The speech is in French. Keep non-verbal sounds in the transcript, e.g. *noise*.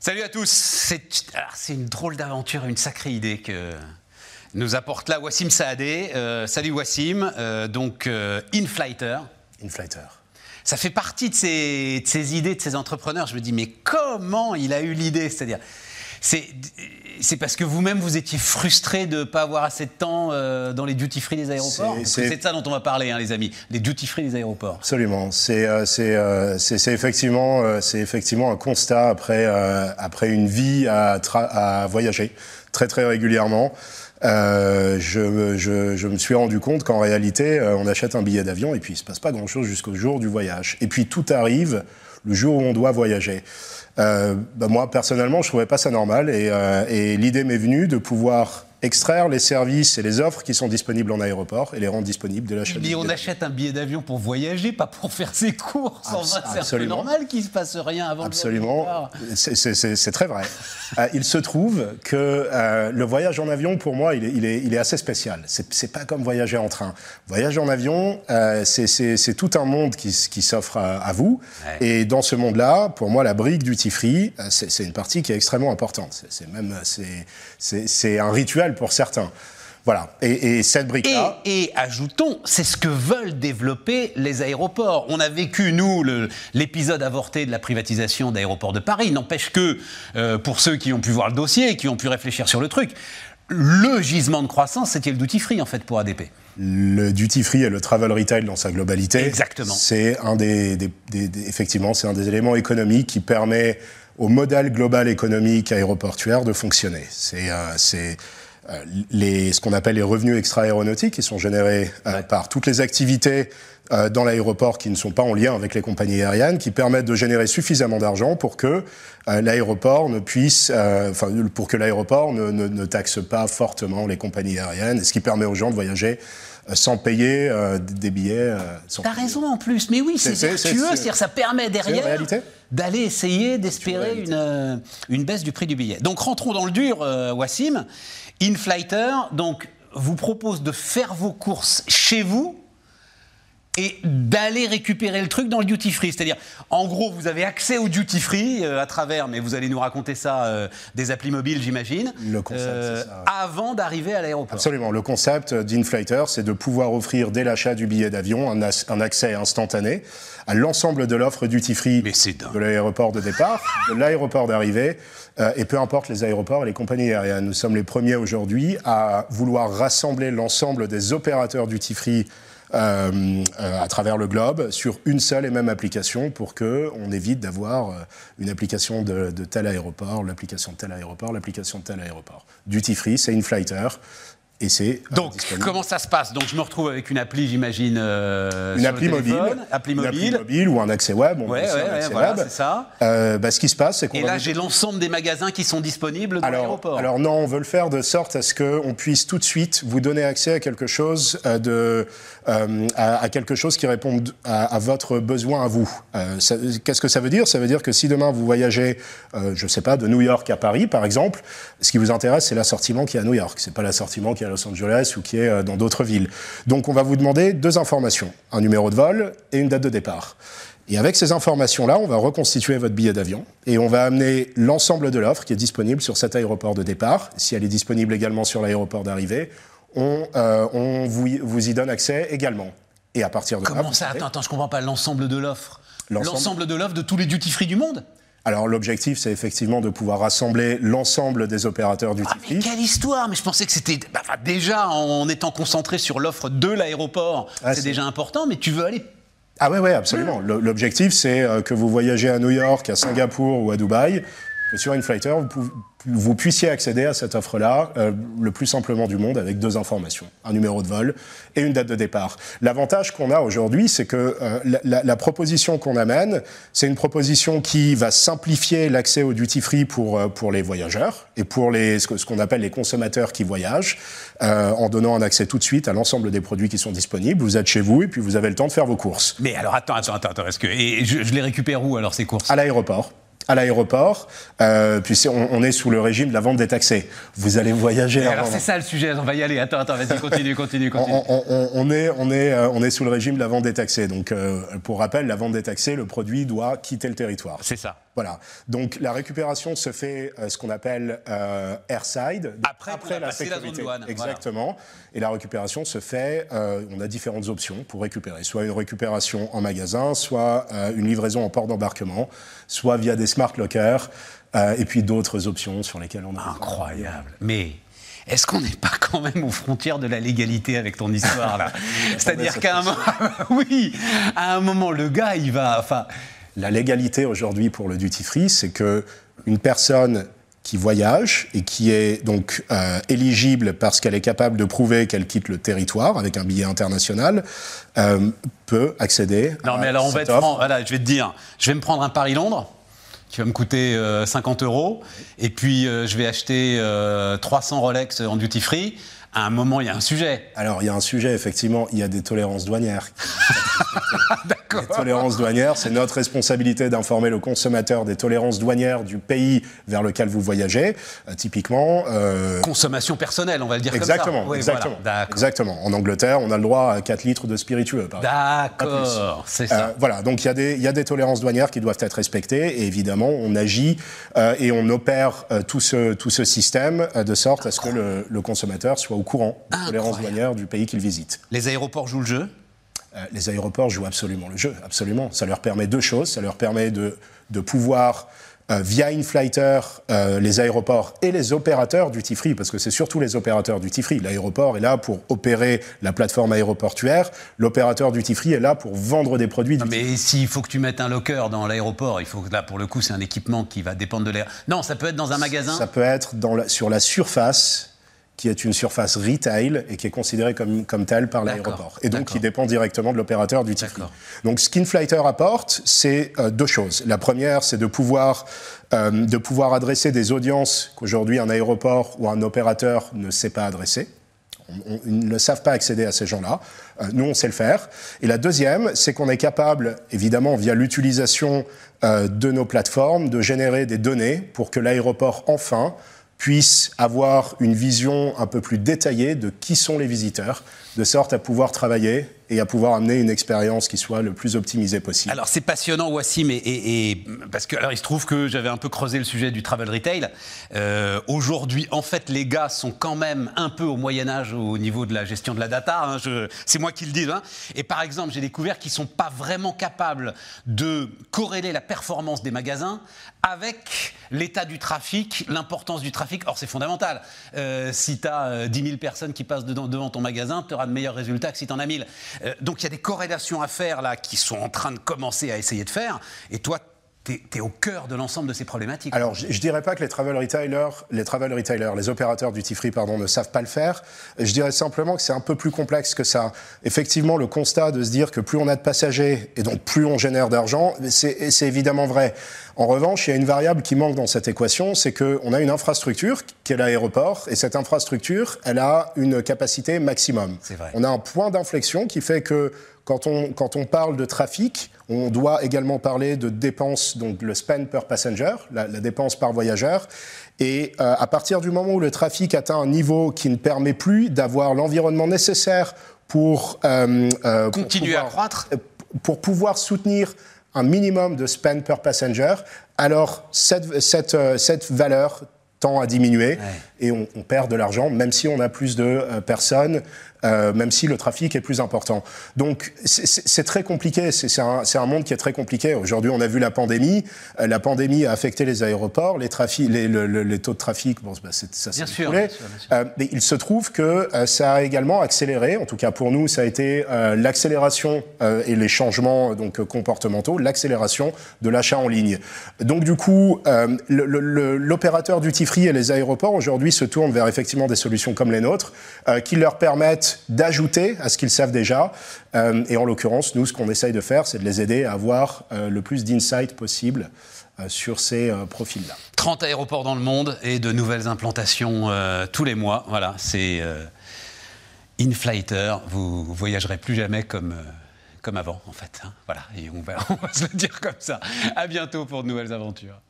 Salut à tous. C'est une drôle d'aventure, une sacrée idée que nous apporte là Wassim Saadé. Euh, salut Wassim. Euh, donc, euh, Inflighter. Inflighter. Ça fait partie de ces, de ces idées, de ces entrepreneurs. Je me dis, mais comment il a eu l'idée? C'est-à-dire, c'est parce que vous-même, vous étiez frustré de ne pas avoir assez de temps euh, dans les duty-free des aéroports C'est- de ça dont on va parler, hein, les amis. Les duty-free des aéroports. Absolument. C'est euh, euh, effectivement, euh, c'est effectivement un constat après, euh, après une vie à, à voyager très très régulièrement. Euh, je, me- je, je me suis rendu compte qu'en réalité, euh, on achète un billet d'avion et puis il se passe pas grand-chose jusqu'au jour du voyage. Et puis tout arrive le jour où on doit voyager. Euh, bah, moi, personnellement, je trouvais pas ça normal et, euh, et l'idée m'est venue de pouvoir extraire les services et les offres qui sont disponibles en aéroport et les rendre disponibles dès l'achat du Mais on achète un billet d'avion pour voyager, pas pour faire ses courses. Abs- c'est normal qu'il se passe rien avant Absolument, c'est- très vrai. *laughs* Euh, il se trouve que euh, le voyage en avion, pour moi, il est, il est, il est assez spécial. C'est pas comme voyager en train. Voyager en avion, euh, c'est- tout un monde qui, s'offre à, à vous. Ouais. Et dans ce monde-là, pour moi, la brique duty free, c'est une partie qui est extrêmement importante. C'est- même c'est un rituel pour certains. Voilà. Et, et cette Et, brique-là. et ajoutons, c'est ce que veulent développer les aéroports. On a vécu, nous, l'épisode avorté de la privatisation d'aéroports de Paris. N'empêche que, euh, pour ceux qui ont pu voir le dossier, qui ont pu réfléchir sur le truc, le gisement de croissance, c'était le duty free, en fait, pour ADP. Le duty free et le travel retail dans sa globalité. Exactement. C'est un des, des- des- des- effectivement, c'est un des éléments économiques qui permet au modèle global économique aéroportuaire de fonctionner. C'est, c'est euh, les, ce qu'on appelle les revenus extra-aéronautiques qui sont générés euh, par toutes les activités euh, dans l'aéroport qui ne sont pas en lien avec les compagnies aériennes, qui permettent de générer suffisamment d'argent pour que euh, l'aéroport ne puisse, euh, enfin, pour que l'aéroport ne, ne- ne taxe pas fortement les compagnies aériennes, et ce qui permet aux gens de voyager euh, sans payer euh, des billets. euh, sans T'as raison en plus, mais oui, c'est C'est- c'est- vertueux, c'est- c'est-à-dire ça permet derrière réalité. D'aller essayer d'espérer une, euh, une baisse du prix du billet. Donc rentrons dans le dur, euh, Wassim. Inflighter, donc, vous propose de faire vos courses chez vous et d'aller récupérer le truc dans le duty free. C'est-à-dire, en gros, vous avez accès au duty free euh, à travers, mais vous allez nous raconter ça, euh, des applis mobiles, j'imagine, euh, Le concept, ça, ouais. avant d'arriver à l'aéroport. Absolument. Le concept d'Inflater, c'est de pouvoir offrir dès l'achat du billet d'avion un, un accès instantané à l'ensemble de l'offre duty free de l'aéroport de départ, de l'aéroport d'arrivée, euh, et peu importe les aéroports et les compagnies aériennes. Nous sommes les premiers aujourd'hui à vouloir rassembler l'ensemble des opérateurs duty free euh, euh, à travers le globe sur une seule et même application pour que on évite d'avoir euh, une application de, de tel aéroport, l'application de tel aéroport, l'application de tel aéroport. Duty free, c'est Inflighter et c'est euh, Donc, disponible. comment ça se passe? Donc, je me retrouve avec une appli, j'imagine. euh, une appli le mobile, appli une mobile. mobile ou un accès web. On Ouais, ouais, un ouais, accès voilà, web. c'est ça. Euh, bah, ce qui se passe, c'est qu'on Et là, j'ai l'ensemble des magasins qui sont disponibles dans l'aéroport. alors non, on veut le faire de sorte à ce qu'on puisse tout de suite vous donner accès à quelque chose de euh, à, à quelque chose qui réponde à, à votre besoin à vous. Qu'est-ce que ça veut dire? Ça veut dire que si demain vous voyagez, je sais pas, de New York à Paris, par exemple, ce qui vous intéresse, c'est l'assortiment qui est à New York. C'est pas l'assortiment qui est à Los Angeles ou qui est euh, dans d'autres villes. Donc, on va vous demander deux informations un numéro de vol et une date de départ. Et avec ces informations-là, on va reconstituer votre billet d'avion et on va amener l'ensemble de l'offre qui est disponible sur cet aéroport de départ. Si elle est disponible également sur l'aéroport d'arrivée, on, euh, on vous, y- vous y donne accès également. Et à partir de là, Comment ça? Attends, attends, je comprends pas. L'ensemble de l'offre L'ensemble de l'offre de tous les duty-free du monde? Alors l'objectif, c'est effectivement de pouvoir rassembler l'ensemble des opérateurs du Ah, mais quelle histoire! Mais je pensais que c'était... bah, déjà, en étant concentré sur l'offre de l'aéroport, Ah, c'est déjà important, mais tu veux aller... Ah ouais, ouais, absolument. Le- L'objectif, c'est euh, que vous voyagez à New York, à Singapour ou à Dubaï, que sur Inflighter, vous, pou- vous puissiez accéder à cette offre-là euh, le plus simplement du monde avec deux informations, un numéro de vol et une date de départ. L'avantage qu'on a aujourd'hui, c'est que euh, la, la- la proposition qu'on amène, c'est une proposition qui va simplifier l'accès au duty-free pour, euh, pour les voyageurs et pour les, ce qu'on appelle les consommateurs qui voyagent, euh, en donnant un accès tout de suite à l'ensemble des produits qui sont disponibles. Vous êtes chez vous et puis vous avez le temps de faire vos courses. Mais alors, attends, attends, attends, attends, est-ce que... Et je, je les récupère où, alors, ces courses? À l'aéroport. À l'aéroport, euh, puis c'est- on, on est sous le régime de la vente détaxée. Vous allez voyager. Alors, c'est ça le sujet, on va y aller. Attends, attends, vas-y, continue, *laughs* continue, on, continue. on- on- on est, on, est, euh, on est sous le régime de la vente détaxée. Donc, euh, pour rappel, la vente détaxée, le produit doit quitter le territoire. C'est ça. Voilà. Donc la récupération se fait euh, ce qu'on appelle euh, airside, après, la sécurité. Exactement. Et la récupération se fait, euh, on a différentes options pour récupérer, soit une récupération en magasin, soit une livraison en port d'embarquement, soit via des smart lockers, et puis d'autres options sur lesquelles on a. Incroyable. Mais est-ce qu'on n'est pas quand même aux frontières de la légalité avec ton histoire là? *laughs* C'est-à-dire qu'à un moment, *laughs* oui, à un moment, le gars, il va, enfin, la légalité aujourd'hui pour le duty free, c'est que une personne qui voyage et qui est donc euh, éligible parce qu'elle est capable de prouver qu'elle quitte le territoire avec un billet international euh, peut accéder. Non, mais alors on va être Voilà, je vais te dire, je vais me prendre un Paris-Londres qui va me coûter 50 euh, euros et puis je vais acheter 300 Rolex en duty free. À un moment, il y a un sujet. Alors, il y a un sujet, effectivement, il y a des tolérances douanières. *laughs* Les tolérances douanières, c'est notre responsabilité d'informer le consommateur des tolérances douanières du pays vers lequel vous voyagez. Euh, typiquement. Euh... Consommation personnelle, on va le dire exactement, comme ça. exactement. exactement. En Angleterre, on a le droit à 4 litres de spiritueux. D'accord, c'est ça. Euh, voilà, donc il y, y, a des tolérances douanières qui doivent être respectées. Et évidemment, on agit et on opère tout, ce, tout ce système de sorte à ce que le, le consommateur soit au courant des tolérances douanières du pays qu'il visite. Les aéroports jouent le jeu euh, les aéroports jouent absolument le jeu, absolument. Ça leur permet deux choses. Ça leur permet de, de pouvoir, euh, via InFlighter, euh, les aéroports et les opérateurs du free, parce que c'est surtout les opérateurs du free. L'aéroport est là pour opérer la plateforme aéroportuaire. L'opérateur du free est là pour vendre des produits. mais s'il faut que tu mettes un locker dans l'aéroport, il faut que là, pour le coup, c'est un équipement qui va dépendre de l'air. Non, ça peut être dans un magasin. Ça peut être dans sur la surface qui est une surface retail et qui est considérée comme, comme telle par l'aéroport. Et donc qui dépend directement de l'opérateur du free. Donc ce qu'Inflighter apporte, c'est euh, deux choses. La première, c'est de pouvoir, euh, de pouvoir adresser des audiences qu'aujourd'hui un aéroport ou un opérateur ne sait pas adresser. ils ne savent pas accéder à ces gens-là. Euh, nous, on sait le faire. Et la deuxième, c'est qu'on est capable, évidemment, via l'utilisation de nos plateformes, de générer des données pour que l'aéroport, enfin, puisse avoir une vision un peu plus détaillée de qui sont les visiteurs, de sorte à pouvoir travailler et à pouvoir amener une expérience qui soit le plus optimisée possible. Alors c'est passionnant Wassim et, parce que alors il se trouve que j'avais un peu creusé le sujet du travel retail. Euh, Aujourd'hui en fait les gars sont quand même un peu au Moyen Âge au niveau de la gestion de la data. Hein, c'est moi qui le dis. Hein. Et par exemple j'ai découvert qu'ils sont pas vraiment capables de corréler la performance des magasins avec l'état du trafic, l'importance du trafic. Or c'est fondamental. Euh, si tu as 10 000 personnes qui passent devant ton magasin, tu auras de meilleurs résultats que si tu en as 1000. Euh, donc il y a des corrélations à faire là qui sont en train de commencer à essayer de faire. Et toi, tu es, au cœur de l'ensemble de ces problématiques. Alors, je, ne dirais pas que les travel retailers, les travel retailers, les opérateurs du free, pardon, ne savent pas le faire. Je dirais simplement que c'est un peu plus complexe que ça. Effectivement, le constat de se dire que plus on a de passagers et donc plus on génère d'argent, c'est évidemment vrai. En revanche, il y a une variable qui manque dans cette équation, c'est qu'on a une infrastructure qui est l'aéroport, et cette infrastructure, elle a une capacité maximum. Vrai. On a un point d'inflexion qui fait que quand on, quand on parle de trafic, on doit également parler de dépenses, donc le spend per passenger, la, dépense par voyageur. Et euh, à partir du moment où le trafic atteint un niveau qui ne permet plus d'avoir l'environnement nécessaire pour, euh, euh, continuer à croître, pour pouvoir soutenir un minimum de spend per passenger, alors cette, cette, cette valeur tend à diminuer et on, on, perd de l'argent, même si on a plus de personnes euh, même si le trafic est plus important. Donc c'est très compliqué, c'est un, un, monde qui est très compliqué. Aujourd'hui, on a vu la pandémie. Euh, la pandémie a affecté les aéroports, les, les, les taux de trafic, bon, bah, ça s'est. Euh, mais il se trouve que euh, ça a également accéléré, en tout cas pour nous, ça a été euh, l'accélération et les changements donc, comportementaux, l'accélération de l'achat en ligne. Donc du coup, l'opérateur du free et les aéroports aujourd'hui se tournent vers effectivement des solutions comme les nôtres qui leur permettent d'ajouter à ce qu'ils savent déjà. Euh, et en l'occurrence, nous, ce qu'on essaye de faire, c'est de les aider à avoir euh, le plus d'insight possible euh, sur ces profils-là. 30 aéroports dans le monde et de nouvelles implantations tous les mois. Voilà, c'est InFlighter. Vous voyagerez plus jamais comme comme avant, en fait. Hein. Voilà, et on va, *laughs* on va se le dire comme ça. À bientôt pour de nouvelles aventures.